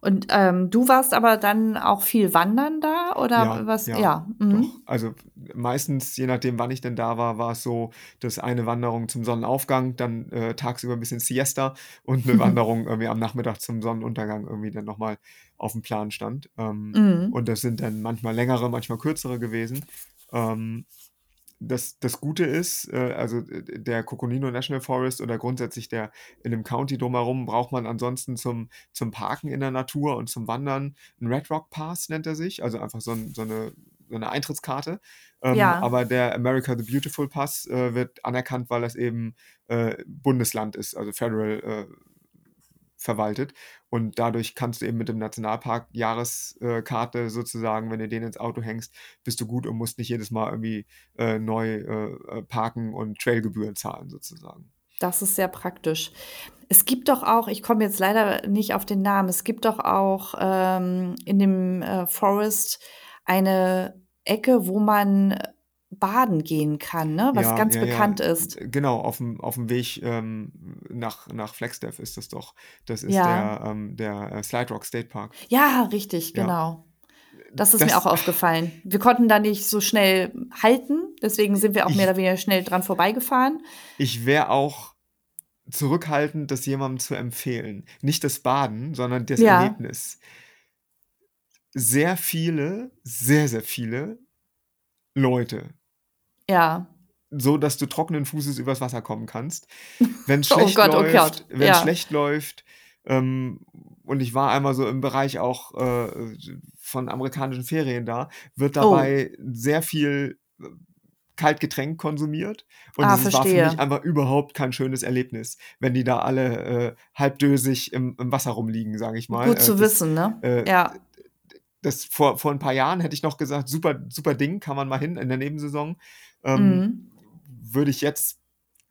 Speaker 3: Und ähm, du warst aber dann auch viel wandern da oder
Speaker 2: Ja,
Speaker 3: was?
Speaker 2: ja,
Speaker 3: Ja, mhm.
Speaker 2: Also meistens, je nachdem, wann ich denn da war, war es so, dass eine Wanderung zum Sonnenaufgang, dann äh, tagsüber ein bisschen Siesta und eine Wanderung irgendwie am Nachmittag zum Sonnenuntergang irgendwie dann nochmal auf dem Plan stand. Ähm,
Speaker 3: Mhm.
Speaker 2: und das sind dann manchmal längere, manchmal kürzere gewesen. Ähm, das, das Gute ist, äh, also der Coconino National Forest oder grundsätzlich der in dem County drumherum braucht man ansonsten zum, zum Parken in der Natur und zum Wandern einen Red Rock Pass nennt er sich, also einfach so, ein, so, eine, so eine Eintrittskarte. Ähm,
Speaker 3: Ja.
Speaker 2: Aber der America the Beautiful Pass äh, wird anerkannt, weil das eben äh, Bundesland ist, also federal äh, verwaltet. Und dadurch kannst du eben mit dem Nationalpark Jahreskarte sozusagen, wenn du den ins Auto hängst, bist du gut und musst nicht jedes Mal irgendwie äh, neu äh, parken und Trailgebühren zahlen sozusagen.
Speaker 3: Das ist sehr praktisch. Es gibt doch auch, ich komme jetzt leider nicht auf den Namen, es gibt doch auch ähm, in dem äh, Forest eine Ecke, wo man baden gehen kann, ne? was
Speaker 2: Ja,
Speaker 3: ganz
Speaker 2: ja, ja,
Speaker 3: bekannt ist.
Speaker 2: Genau, auf dem, auf dem Weg ähm, nach, nach Flagstaff ist das doch. Das ist
Speaker 3: Ja.
Speaker 2: der, ähm, der äh, Slide Rock State Park.
Speaker 3: Ja, richtig,
Speaker 2: Ja.
Speaker 3: genau. Das ist
Speaker 2: Das-
Speaker 3: mir auch aufgefallen. Wir konnten da nicht so schnell halten, deswegen sind wir auch
Speaker 2: Ich-
Speaker 3: mehr oder weniger schnell dran vorbeigefahren.
Speaker 2: Ich wäre auch zurückhaltend, das jemandem zu empfehlen. Nicht das Baden, sondern das
Speaker 3: Ja.
Speaker 2: Erlebnis. Sehr viele, sehr, sehr viele Leute,
Speaker 3: Ja,
Speaker 2: so dass du trockenen Fußes übers Wasser kommen kannst. Wenn es
Speaker 3: Oh
Speaker 2: schlecht
Speaker 3: Gott, oh
Speaker 2: läuft,
Speaker 3: Gott,
Speaker 2: wenn
Speaker 3: ja.
Speaker 2: schlecht läuft, ähm, und ich war einmal so im Bereich auch äh, von amerikanischen Ferien da, wird
Speaker 3: Oh.
Speaker 2: dabei sehr viel äh, Kaltgetränk konsumiert. Und
Speaker 3: Ah,
Speaker 2: es war für
Speaker 3: verstehe.
Speaker 2: mich einfach überhaupt kein schönes Erlebnis, wenn die da alle äh, halbdösig im, im Wasser rumliegen, sage ich mal.
Speaker 3: gut
Speaker 2: Äh,
Speaker 3: zu
Speaker 2: das,
Speaker 3: wissen, ne?
Speaker 2: äh,
Speaker 3: ja,
Speaker 2: das vor, vor ein paar Jahren hätte ich noch gesagt, super, super Ding, kann man mal hin in der Nebensaison. Ähm,
Speaker 3: mhm.
Speaker 2: Würde ich jetzt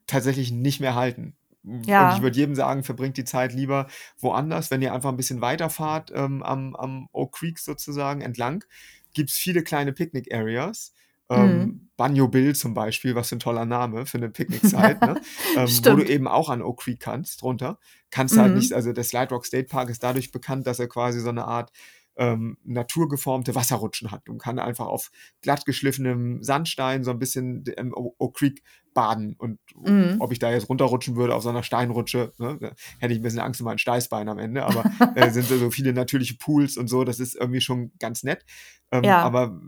Speaker 2: tatsächlich nicht mehr halten. Und
Speaker 3: Ja.
Speaker 2: ich würde jedem sagen, verbringt die Zeit lieber woanders. Wenn ihr einfach ein bisschen weiterfahrt ähm, am, am Oak Creek sozusagen entlang, gibt es viele kleine Picnic-Areas. Ähm,
Speaker 3: Mhm.
Speaker 2: Banjo Bill zum Beispiel, was für ein toller Name für eine Picknick-Site, ne? ähm, wo du eben auch an Oak Creek kannst, drunter. Kannst halt
Speaker 3: Mhm.
Speaker 2: nicht, also der Slide Rock State Park ist dadurch bekannt, dass er quasi so eine Art ähm, naturgeformte Wasserrutschen hat und kann einfach auf glatt geschliffenem Sandstein so ein bisschen im O- Oak Creek baden. Und
Speaker 3: Mhm.
Speaker 2: ob ich da jetzt runterrutschen würde auf so einer Steinrutsche, ne, hätte ich ein bisschen Angst um mein Steißbein am Ende. Aber äh, sind so viele natürliche Pools und so, das ist irgendwie schon ganz nett. Ähm,
Speaker 3: Ja.
Speaker 2: Aber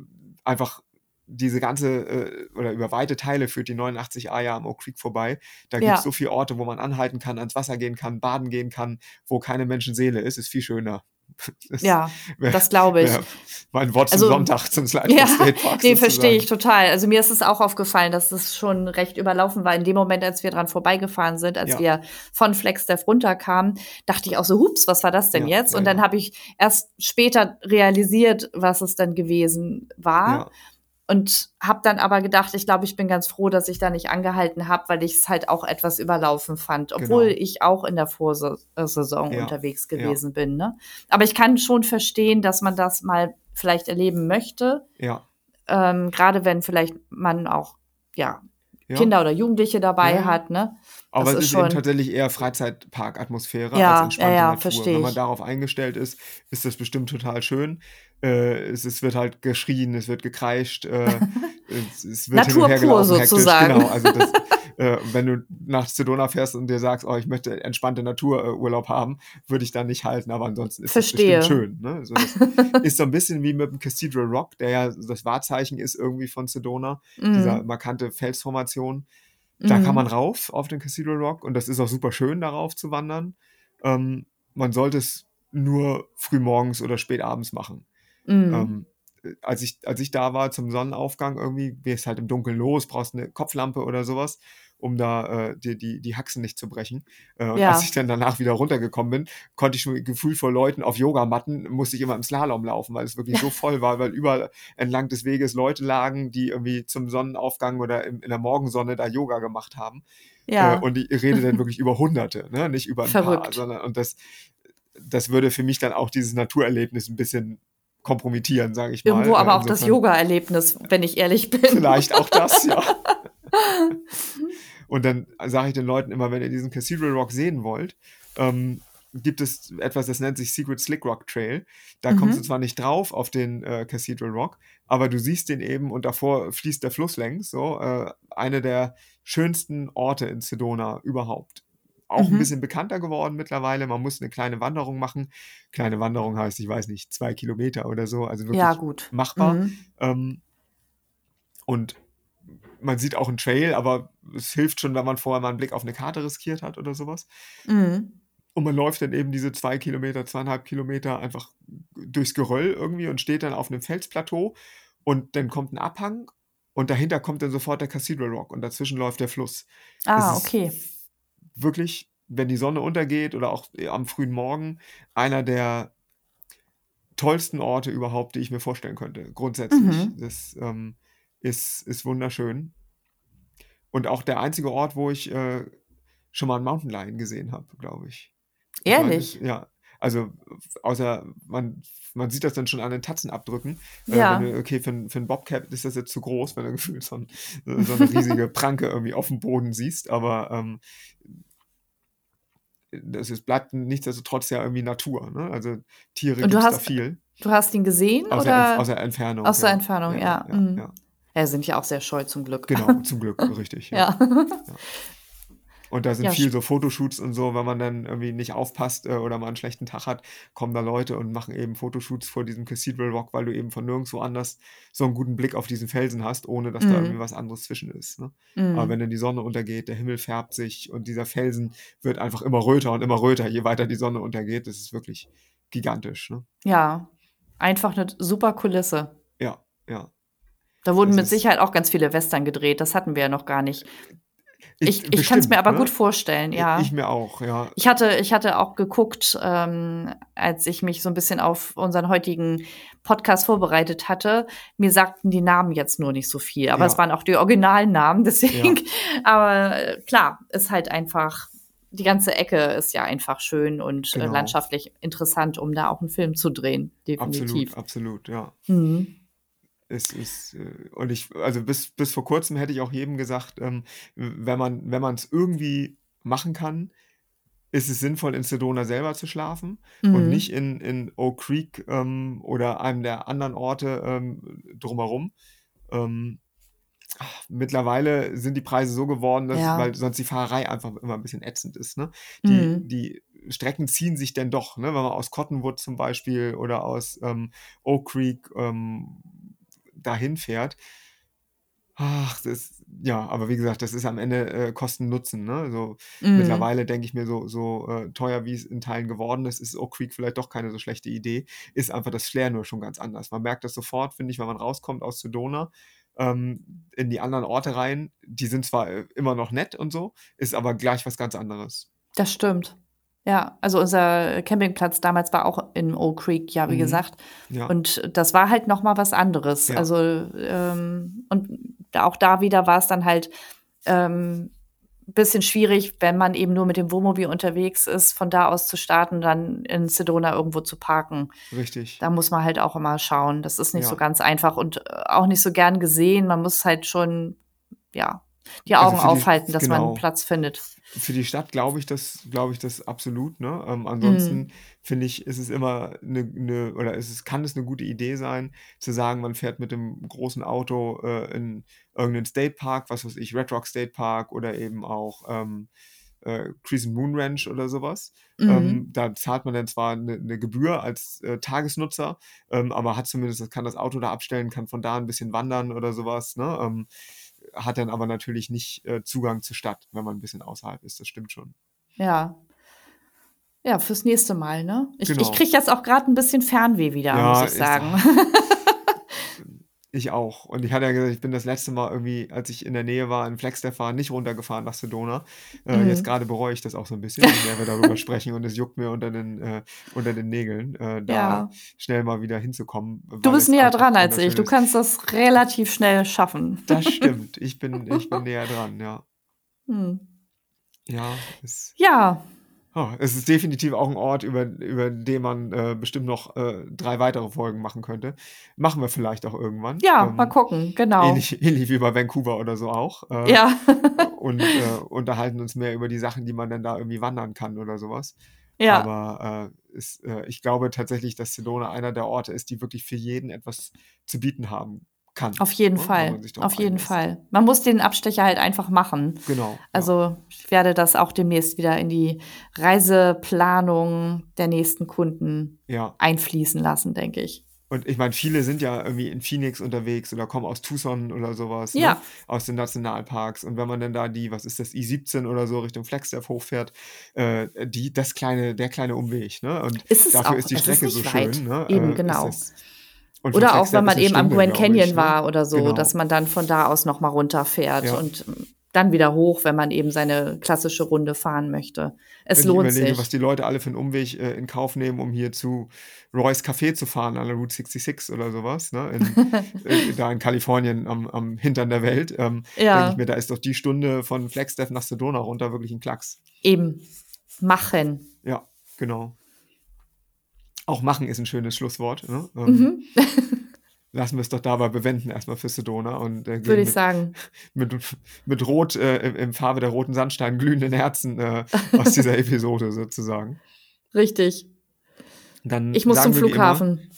Speaker 2: einfach diese ganze, äh, oder über weite Teile führt die 89a ja am Oak Creek vorbei. Da gibt es so viele Orte, wo man anhalten kann, ans Wasser gehen kann, baden gehen kann, wo keine Menschenseele ist, ist viel schöner. Das
Speaker 3: Ja,
Speaker 2: wär-
Speaker 3: das glaube ich.
Speaker 2: mein Wort zum
Speaker 3: Also-
Speaker 2: Sonntag zum Slide
Speaker 3: Ja,
Speaker 2: State Park.
Speaker 3: nee, verstehe ich total. Also mir ist es auch aufgefallen, dass es schon recht überlaufen war. In dem Moment, als wir dran vorbeigefahren sind, als
Speaker 2: Ja.
Speaker 3: wir von Flagstaff runterkamen, dachte ich auch so, hups, was war das denn
Speaker 2: Ja,
Speaker 3: jetzt? Und dann
Speaker 2: ja.
Speaker 3: habe ich erst später realisiert, was es dann gewesen war.
Speaker 2: Ja.
Speaker 3: und habe dann aber gedacht, ich glaube, ich bin ganz froh, dass ich da nicht angehalten habe, weil ich es halt auch etwas überlaufen fand, obwohl
Speaker 2: Genau.
Speaker 3: ich auch in der Vorsaison
Speaker 2: Ja,
Speaker 3: unterwegs
Speaker 2: ja.
Speaker 3: gewesen bin. Ne? Aber ich kann schon verstehen, dass man das mal vielleicht erleben möchte,
Speaker 2: Ja.
Speaker 3: ähm, gerade wenn vielleicht man auch ja,
Speaker 2: Ja.
Speaker 3: Kinder oder Jugendliche dabei
Speaker 2: Ja,
Speaker 3: hat. Ne?
Speaker 2: Aber
Speaker 3: Das
Speaker 2: es
Speaker 3: ist
Speaker 2: ist eben
Speaker 3: schon-
Speaker 2: tatsächlich eher Freizeitpark-Atmosphäre
Speaker 3: Ja,
Speaker 2: als entspannte
Speaker 3: ja,
Speaker 2: Natur. Wenn man
Speaker 3: ich.
Speaker 2: darauf eingestellt ist, ist das bestimmt total schön. Äh, es, es wird halt geschrien, es wird gekreischt, äh, es, es wird
Speaker 3: Natur pur sozusagen.
Speaker 2: Genau, also das, äh, wenn du nach Sedona fährst und dir sagst, oh, ich möchte entspannte Natururlaub haben, würde ich da nicht halten, aber ansonsten ist es
Speaker 3: Verstehe.
Speaker 2: schön. Ne? Also ist so ein bisschen wie mit dem Cathedral Rock, der ja das Wahrzeichen ist irgendwie von Sedona, dieser
Speaker 3: Mhm.
Speaker 2: markante Felsformation. Da kann
Speaker 3: Mhm.
Speaker 2: man rauf auf den Cathedral Rock und das ist auch super schön, darauf zu wandern. Ähm, man sollte es nur früh morgens oder spät abends machen.
Speaker 3: Mhm.
Speaker 2: Ähm, äh, als, ich, als ich da war zum Sonnenaufgang, irgendwie gehst halt im Dunkeln los, brauchst eine Kopflampe oder sowas, um da äh, die, die, die Haxen nicht zu brechen. Äh, und
Speaker 3: Ja.
Speaker 2: als ich dann danach wieder runtergekommen bin, konnte ich schon Gefühl vor Leuten auf Yogamatten, musste ich immer im Slalom laufen, weil es wirklich so voll war, weil überall entlang des Weges Leute lagen, die irgendwie zum Sonnenaufgang oder im, in der Morgensonne da Yoga gemacht haben.
Speaker 3: ja.
Speaker 2: Äh, und ich rede dann wirklich über Hunderte, ne? nicht über ein paar,
Speaker 3: Verrückt.
Speaker 2: sondern und das, das würde für mich dann auch dieses Naturerlebnis ein bisschen kompromittieren, sage ich mal.
Speaker 3: Irgendwo
Speaker 2: Äh,
Speaker 3: aber auch das
Speaker 2: insofern
Speaker 3: Yoga-Erlebnis, wenn ich ehrlich bin.
Speaker 2: Vielleicht auch das, ja. Und dann sage ich den Leuten immer, wenn ihr diesen Cathedral Rock sehen wollt, ähm, gibt es etwas, das nennt sich Secret Slick Rock Trail. Da
Speaker 3: Mhm.
Speaker 2: kommst du zwar nicht drauf auf den äh, Cathedral Rock, aber du siehst den eben und davor fließt der Fluss längs. So, äh, eine der schönsten Orte in Sedona überhaupt. Auch ein
Speaker 3: Mhm.
Speaker 2: bisschen bekannter geworden mittlerweile. Man muss eine kleine Wanderung machen. Kleine Wanderung heißt, ich weiß nicht, zwei Kilometer oder so. Also wirklich
Speaker 3: Ja, gut.
Speaker 2: machbar.
Speaker 3: Mhm.
Speaker 2: Ähm, und man sieht auch einen Trail, aber es hilft schon, wenn man vorher mal einen Blick auf eine Karte riskiert hat oder sowas.
Speaker 3: Mhm.
Speaker 2: Und man läuft dann eben diese zwei Kilometer, zweieinhalb Kilometer einfach durchs Geröll irgendwie und steht dann auf einem Felsplateau und dann kommt ein Abhang und dahinter kommt dann sofort der Cathedral Rock und dazwischen läuft der Fluss.
Speaker 3: Ah, okay.
Speaker 2: Wirklich, wenn die Sonne untergeht oder auch am frühen Morgen, einer der tollsten Orte überhaupt, die ich mir vorstellen könnte. Grundsätzlich.
Speaker 3: Mhm.
Speaker 2: Das ähm, ist, ist wunderschön. Und auch der einzige Ort, wo ich äh, schon mal einen Mountain Lion gesehen habe, glaube ich. Ich
Speaker 3: Ehrlich?
Speaker 2: es- ja. Also, außer man, man sieht das dann schon an den Tatzenabdrücken. Äh,
Speaker 3: Ja.
Speaker 2: wenn du, okay, für, ein- für einen Bobcat ist das jetzt zu groß, wenn du gefühlt so, ein, so eine riesige Pranke irgendwie auf dem Boden siehst. Aber ähm, das ist, bleibt nichtsdestotrotz ja irgendwie Natur. Ne? Also Tiere gibt es da viel.
Speaker 3: Du hast ihn gesehen
Speaker 2: Aus der,
Speaker 3: oder
Speaker 2: aus der Entfernung.
Speaker 3: aus der
Speaker 2: ja.
Speaker 3: Entfernung? Ja.
Speaker 2: Ja,
Speaker 3: mhm.
Speaker 2: ja.
Speaker 3: Ja, sind ja auch sehr scheu zum Glück.
Speaker 2: Genau, zum Glück, richtig. Ja.
Speaker 3: Ja.
Speaker 2: Und da sind
Speaker 3: Ja,
Speaker 2: viel so Fotoshoots und so, wenn man dann irgendwie nicht aufpasst äh, oder mal einen schlechten Tag hat, kommen da Leute und machen eben Fotoshoots vor diesem Cathedral Rock, weil du eben von nirgendwo anders so einen guten Blick auf diesen Felsen hast, ohne dass da
Speaker 3: Mhm.
Speaker 2: irgendwie was anderes zwischen ist. Ne? Aber
Speaker 3: Mhm.
Speaker 2: wenn dann die Sonne untergeht, der Himmel färbt sich und dieser Felsen wird einfach immer röter und immer röter, je weiter die Sonne untergeht. Das ist wirklich gigantisch. Ne?
Speaker 3: Ja, einfach eine super Kulisse.
Speaker 2: Ja, ja.
Speaker 3: Da wurden
Speaker 2: Das
Speaker 3: mit
Speaker 2: ist-
Speaker 3: Sicherheit auch ganz viele Western gedreht. Das hatten wir ja noch gar nicht. Ich, ich kann es mir aber
Speaker 2: ne?
Speaker 3: gut vorstellen, ja.
Speaker 2: Ich mir auch, ja.
Speaker 3: Ich hatte, ich hatte auch geguckt, ähm, als ich mich so ein bisschen auf unseren heutigen Podcast vorbereitet hatte. Mir sagten die Namen jetzt nur nicht so viel, aber
Speaker 2: Ja.
Speaker 3: es waren auch die originalen Namen, deswegen. Aber äh, klar, ist halt einfach, die ganze Ecke ist ja einfach schön und äh,
Speaker 2: Genau.
Speaker 3: landschaftlich interessant, um da auch einen Film zu drehen. Definitiv.
Speaker 2: Absolut, absolut, ja.
Speaker 3: Mhm.
Speaker 2: Es ist, äh, und ich, also bis, bis vor kurzem hätte ich auch jedem gesagt, ähm, wenn man, es irgendwie machen kann, ist es sinnvoll, in Sedona selber zu schlafen und
Speaker 3: Mhm.
Speaker 2: nicht in, in Oak Creek ähm, oder einem der anderen Orte ähm, drumherum. Ähm, ach, mittlerweile sind die Preise so geworden, dass,
Speaker 3: Ja.
Speaker 2: weil sonst die Fahrerei einfach immer ein bisschen ätzend ist. Ne? Die,
Speaker 3: Mhm.
Speaker 2: die Strecken ziehen sich denn doch, ne? wenn man aus Cottonwood zum Beispiel oder aus ähm, Oak Creek ähm, dahin fährt. Ach, das, ja, aber wie gesagt, das ist am Ende äh, Kosten-Nutzen. Ne? So,
Speaker 3: Mhm.
Speaker 2: Mittlerweile denke ich mir, so, so äh, teuer wie es in Teilen geworden ist, ist Oak Creek vielleicht doch keine so schlechte Idee. Ist einfach das Flair nur schon ganz anders. Man merkt das sofort, finde ich, wenn man rauskommt aus Sedona ähm, in die anderen Orte rein. Die sind zwar äh, immer noch nett und so, ist aber gleich was ganz anderes.
Speaker 3: Das stimmt. Ja, also unser Campingplatz damals war auch in Oak Creek, ja, wie
Speaker 2: Mhm.
Speaker 3: gesagt.
Speaker 2: Ja.
Speaker 3: Und das war halt noch mal was anderes.
Speaker 2: Ja.
Speaker 3: Also, ähm, und auch da wieder war es dann halt, ähm, bisschen schwierig, wenn man eben nur mit dem Wohnmobil unterwegs ist, von da aus zu starten, dann in Sedona irgendwo zu parken.
Speaker 2: Richtig.
Speaker 3: Da muss man halt auch immer schauen. Das ist nicht
Speaker 2: Ja.
Speaker 3: so ganz einfach und auch nicht so gern gesehen. Man muss halt schon, ja, die
Speaker 2: Also
Speaker 3: Augen
Speaker 2: die-
Speaker 3: aufhalten, dass man
Speaker 2: genau.
Speaker 3: einen Platz findet.
Speaker 2: Für die Stadt glaube ich das, glaube ich das absolut. Ne? Ähm, ansonsten finde ich, ist es immer eine, eine oder ist es kann es eine gute Idee sein, zu sagen, man fährt mit dem großen Auto äh, in irgendeinen State Park, was weiß ich, Red Rock State Park oder eben auch ähm, äh, Crescent Moon Ranch oder sowas.
Speaker 3: Mhm.
Speaker 2: Ähm, da zahlt man dann zwar eine, eine Gebühr als äh, Tagesnutzer, ähm, aber hat zumindest, kann das Auto da abstellen, kann von da ein bisschen wandern oder sowas. Ne? Ähm, hat dann aber natürlich nicht äh, Zugang zur Stadt, wenn man ein bisschen außerhalb ist. Das stimmt schon.
Speaker 3: Ja. Ja, fürs nächste Mal, ne? Ich,
Speaker 2: Genau.
Speaker 3: ich kriege jetzt auch gerade ein bisschen Fernweh wieder,
Speaker 2: Ja,
Speaker 3: muss ich sagen.
Speaker 2: Ich auch. Und ich hatte ja gesagt, ich bin das letzte Mal irgendwie, als ich in der Nähe war, in Flagstaff war, nicht runtergefahren nach Sedona. Äh,
Speaker 3: Mhm.
Speaker 2: Jetzt gerade bereue ich das auch so ein bisschen, je mehr wir darüber sprechen und es juckt mir unter den, äh, unter den Nägeln, äh, da
Speaker 3: Ja.
Speaker 2: schnell mal wieder hinzukommen.
Speaker 3: Du bist näher dran als ich. Du kannst das relativ schnell schaffen.
Speaker 2: Das stimmt. Ich bin, ich bin näher dran, ja.
Speaker 3: Hm.
Speaker 2: Ja,
Speaker 3: Ja,
Speaker 2: oh, es ist definitiv auch ein Ort, über, über den man äh, bestimmt noch äh, drei weitere Folgen machen könnte. Machen wir vielleicht auch irgendwann.
Speaker 3: ja,
Speaker 2: Ähm,
Speaker 3: mal gucken, genau.
Speaker 2: Ähnlich, ähnlich wie bei Vancouver oder so auch. Äh,
Speaker 3: Ja,
Speaker 2: Und äh, unterhalten uns mehr über die Sachen, die man dann da irgendwie wandern kann oder sowas.
Speaker 3: ja,
Speaker 2: Aber äh, ist, äh, ich glaube tatsächlich, dass Sedona einer der Orte ist, die wirklich für jeden etwas zu bieten haben kann.
Speaker 3: auf jeden
Speaker 2: ne,
Speaker 3: Fall. Auf jeden
Speaker 2: einlässt.
Speaker 3: Fall. Man muss den Abstecher halt einfach machen.
Speaker 2: Genau. ja.
Speaker 3: Also ich werde das auch demnächst wieder in die Reiseplanung der nächsten Kunden
Speaker 2: ja.
Speaker 3: einfließen lassen, denke ich.
Speaker 2: Und ich meine, viele sind ja irgendwie in Phoenix unterwegs oder kommen aus Tucson oder sowas,
Speaker 3: Ja.
Speaker 2: ne? aus den Nationalparks. Und wenn man dann da die, was ist das, I-17 oder so Richtung Flagstaff hochfährt, äh, die, das kleine, der kleine Umweg, ne? Und
Speaker 3: Ist
Speaker 2: dafür
Speaker 3: auch.
Speaker 2: ist die
Speaker 3: ist
Speaker 2: Strecke
Speaker 3: nicht
Speaker 2: so
Speaker 3: weit.
Speaker 2: schön, ne?
Speaker 3: Eben,
Speaker 2: ist
Speaker 3: genau.
Speaker 2: das- und
Speaker 3: Oder auch, wenn man eben am Grand Canyon
Speaker 2: ich, ne?
Speaker 3: war oder so,
Speaker 2: Genau.
Speaker 3: dass man dann von da aus nochmal runterfährt
Speaker 2: Ja.
Speaker 3: und ähm, dann wieder hoch, wenn man eben seine klassische Runde fahren möchte. Es
Speaker 2: Wenn
Speaker 3: lohnt
Speaker 2: ich überlege,
Speaker 3: sich.
Speaker 2: was die Leute alle für einen Umweg äh, in Kauf nehmen, um hier zu Roy's Café zu fahren, an der Route 66 oder sowas, ne? in, äh, da in Kalifornien am, am Hintern der Welt, ähm, denke
Speaker 3: ja,
Speaker 2: ich mir, da ist doch die Stunde von Flagstaff nach Sedona runter wirklich ein Klacks.
Speaker 3: eben. Machen.
Speaker 2: Ja, genau. Auch machen ist ein schönes Schlusswort. Ne? Ähm,
Speaker 3: Mhm,
Speaker 2: Lassen wir es doch dabei bewenden, erstmal für Sedona und äh,
Speaker 3: würde ich
Speaker 2: mit,
Speaker 3: sagen.
Speaker 2: mit, mit Rot, äh, im, im Farbe der roten Sandstein, glühenden Herzen äh, aus dieser Episode sozusagen.
Speaker 3: Richtig.
Speaker 2: Dann
Speaker 3: Ich muss zum
Speaker 2: wie immer-
Speaker 3: Flughafen.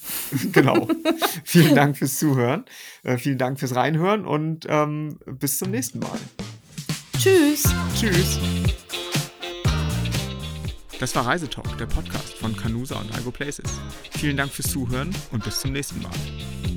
Speaker 2: genau. vielen Dank fürs Zuhören. Äh, vielen Dank fürs Reinhören und ähm, bis zum nächsten Mal.
Speaker 3: Tschüss.
Speaker 2: Tschüss. Das war Reisetalk, der Podcast von Canusa und Algo Places. Vielen Dank fürs Zuhören und bis zum nächsten Mal.